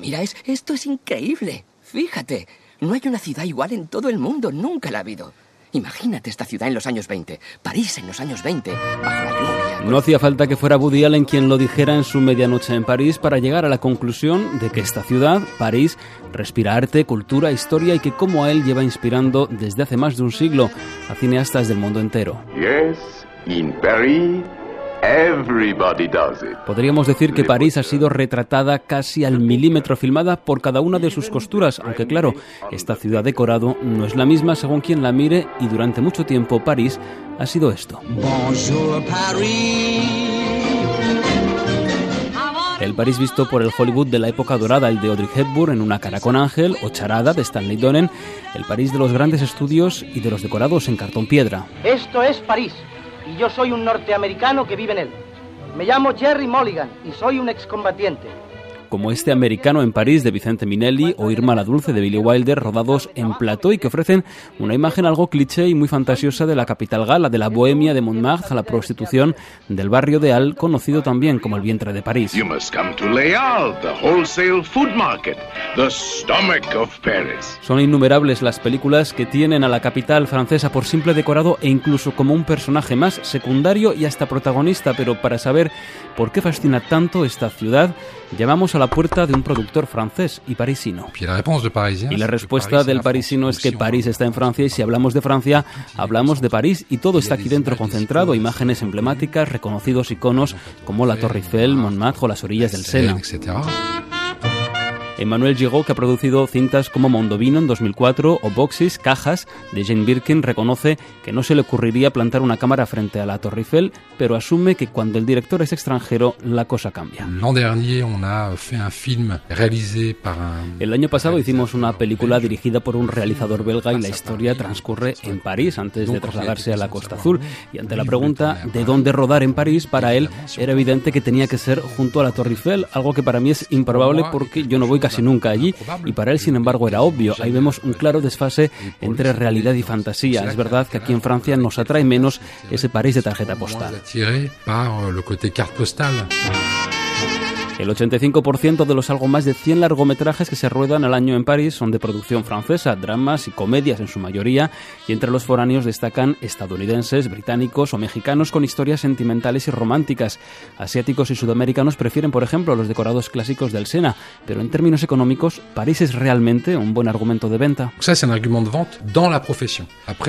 Mira, es, esto es increíble. Fíjate, no hay una ciudad igual en todo el mundo, nunca la ha habido. Imagínate esta ciudad en los años 20, París en los años 20, bajo la lluvia. No hacía falta que fuera Woody Allen quien lo dijera en su medianoche en París para llegar a la conclusión de que esta ciudad, París, respira arte, cultura, historia y que como a él lleva inspirando desde hace más de un siglo a cineastas del mundo entero. Yes, in Paris, everybody does it. Podríamos decir que París ha sido retratada casi al milímetro filmada por cada una de sus costuras, aunque claro, esta ciudad decorado no es la misma según quien la mire y durante mucho tiempo París ha sido esto. Bonjour Paris. El París visto por el Hollywood de la época dorada, el de Audrey Hepburn en Una cara con ángel o Charada de Stanley Donen, el París de los grandes estudios y de los decorados en cartón piedra. Esto es París y yo soy un norteamericano que vive en él. Me llamo Jerry Mulligan y soy un excombatiente. Como este americano en París de Vicente Minelli o Irma la Dulce de Billy Wilder, rodados en plató y que ofrecen una imagen algo cliché y muy fantasiosa de la capital gala, de la bohemia de Montmartre a la prostitución del barrio de Al, conocido también como el vientre de París. You must come to Leal, the wholesale food market, the stomach of Paris. Son innumerables las películas que tienen a la capital francesa por simple decorado e incluso como un personaje más secundario y hasta protagonista, pero para saber por qué fascina tanto esta ciudad, llamamos a la puerta de un productor francés y parisino. Y la respuesta del parisino es que París está en Francia y si hablamos de Francia, hablamos de París y todo está aquí dentro concentrado, imágenes emblemáticas, reconocidos iconos como la Torre Eiffel, Montmartre o las orillas del Sena. Emmanuel Giraud, que ha producido cintas como Mondovino en 2004 o Boxes, Cajas, de Jane Birkin, reconoce que no se le ocurriría plantar una cámara frente a la Torre Eiffel, pero asume que cuando el director es extranjero, la cosa cambia. El año pasado hicimos una película dirigida por un realizador belga y la historia transcurre en París antes de trasladarse a la Costa Azul. Y ante la pregunta de dónde rodar en París, para él era evidente que tenía que ser junto a la Torre Eiffel, algo que para mí es improbable porque yo no voy casi nunca allí y para él sin embargo era obvio. Ahí vemos un claro desfase entre realidad y fantasía. Es verdad que aquí en Francia nos atrae menos ese París de tarjeta postal. El 85% de los algo más de 100 largometrajes que se ruedan al año en París son de producción francesa, dramas y comedias en su mayoría, y entre los foráneos destacan estadounidenses, británicos o mexicanos con historias sentimentales y románticas. Asiáticos y sudamericanos prefieren, por ejemplo, los decorados clásicos del Sena, pero en términos económicos, París es realmente un buen argumento de venta.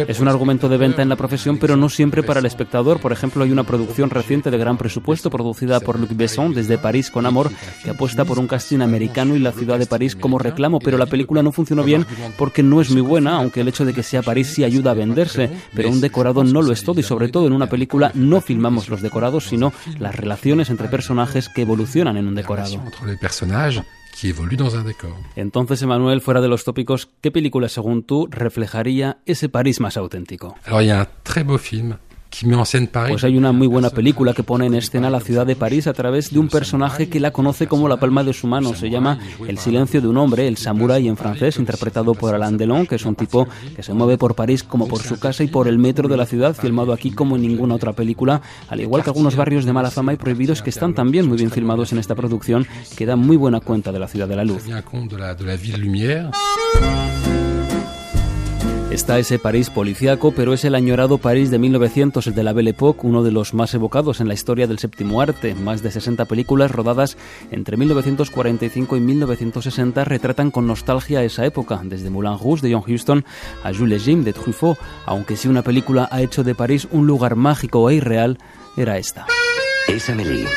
Es un argumento de venta en la profesión, pero no siempre para el espectador. Por ejemplo, hay una producción reciente de gran presupuesto producida por Luc Besson desde París con Amor, que apuesta por un casting americano y la ciudad de París como reclamo, pero la película no funcionó bien porque no es muy buena, aunque el hecho de que sea París sí ayuda a venderse, pero un decorado no lo es todo y sobre todo en una película no filmamos los decorados, sino las relaciones entre personajes que evolucionan en un decorado. évoluent dans un décor. Entonces, Emanuel, fuera de los tópicos, ¿qué película, según tú, reflejaría ese París más auténtico? Pues hay una muy buena película que pone en escena la ciudad de París a través de un personaje que la conoce como la palma de su mano. Se llama El silencio de un hombre, el samurái en francés, interpretado por Alain Delon, que es un tipo que se mueve por París como por su casa y por el metro de la ciudad, filmado aquí como en ninguna otra película, al igual que algunos barrios de mala fama y prohibidos que están también muy bien filmados en esta producción, que da muy buena cuenta de la ciudad de la luz. Está ese París policiaco, pero es el añorado París de 1900, el de la Belle Époque, uno de los más evocados en la historia del séptimo arte. Más de 60 películas rodadas entre 1945 y 1960 retratan con nostalgia esa época, desde Moulin Rouge de John Huston a Jules Jim de Truffaut, aunque si una película ha hecho de París un lugar mágico e irreal, era esta. Es Amélie.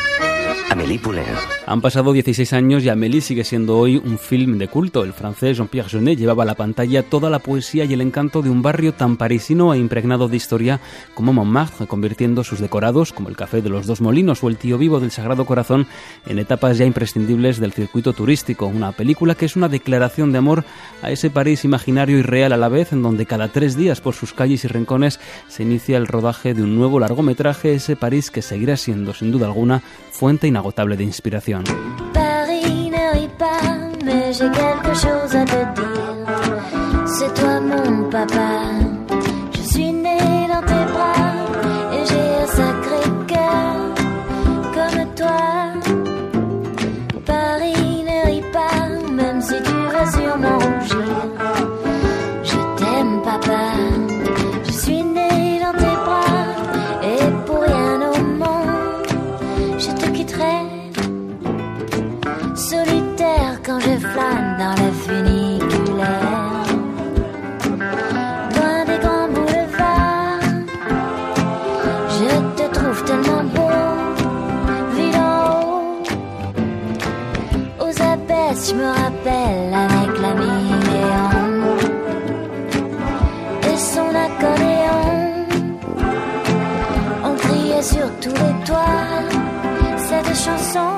Amélie Poulain. Han pasado 16 años y Amélie sigue siendo hoy un film de culto. El francés Jean-Pierre Jeunet llevaba a la pantalla toda la poesía y el encanto de un barrio tan parisino e impregnado de historia como Montmartre, convirtiendo sus decorados, como el Café de los Dos Molinos o el Tío Vivo del Sagrado Corazón, en etapas ya imprescindibles del circuito turístico. Una película que es una declaración de amor a ese París imaginario y real a la vez, en donde cada tres días por sus calles y rincones se inicia el rodaje de un nuevo largometraje, ese París que seguirá siendo, sin duda alguna, fuente inagotable de inspiración. Paris mais j'ai quelque chose à te dire. Quand je flâne dans la funiculaire. Loin des grands boulevards, je te trouve tellement beau. Vu d'en haut, aux abaisses, je me rappelle avec l'ami Léon et son accordéon. On criait sur tous les toits cette chanson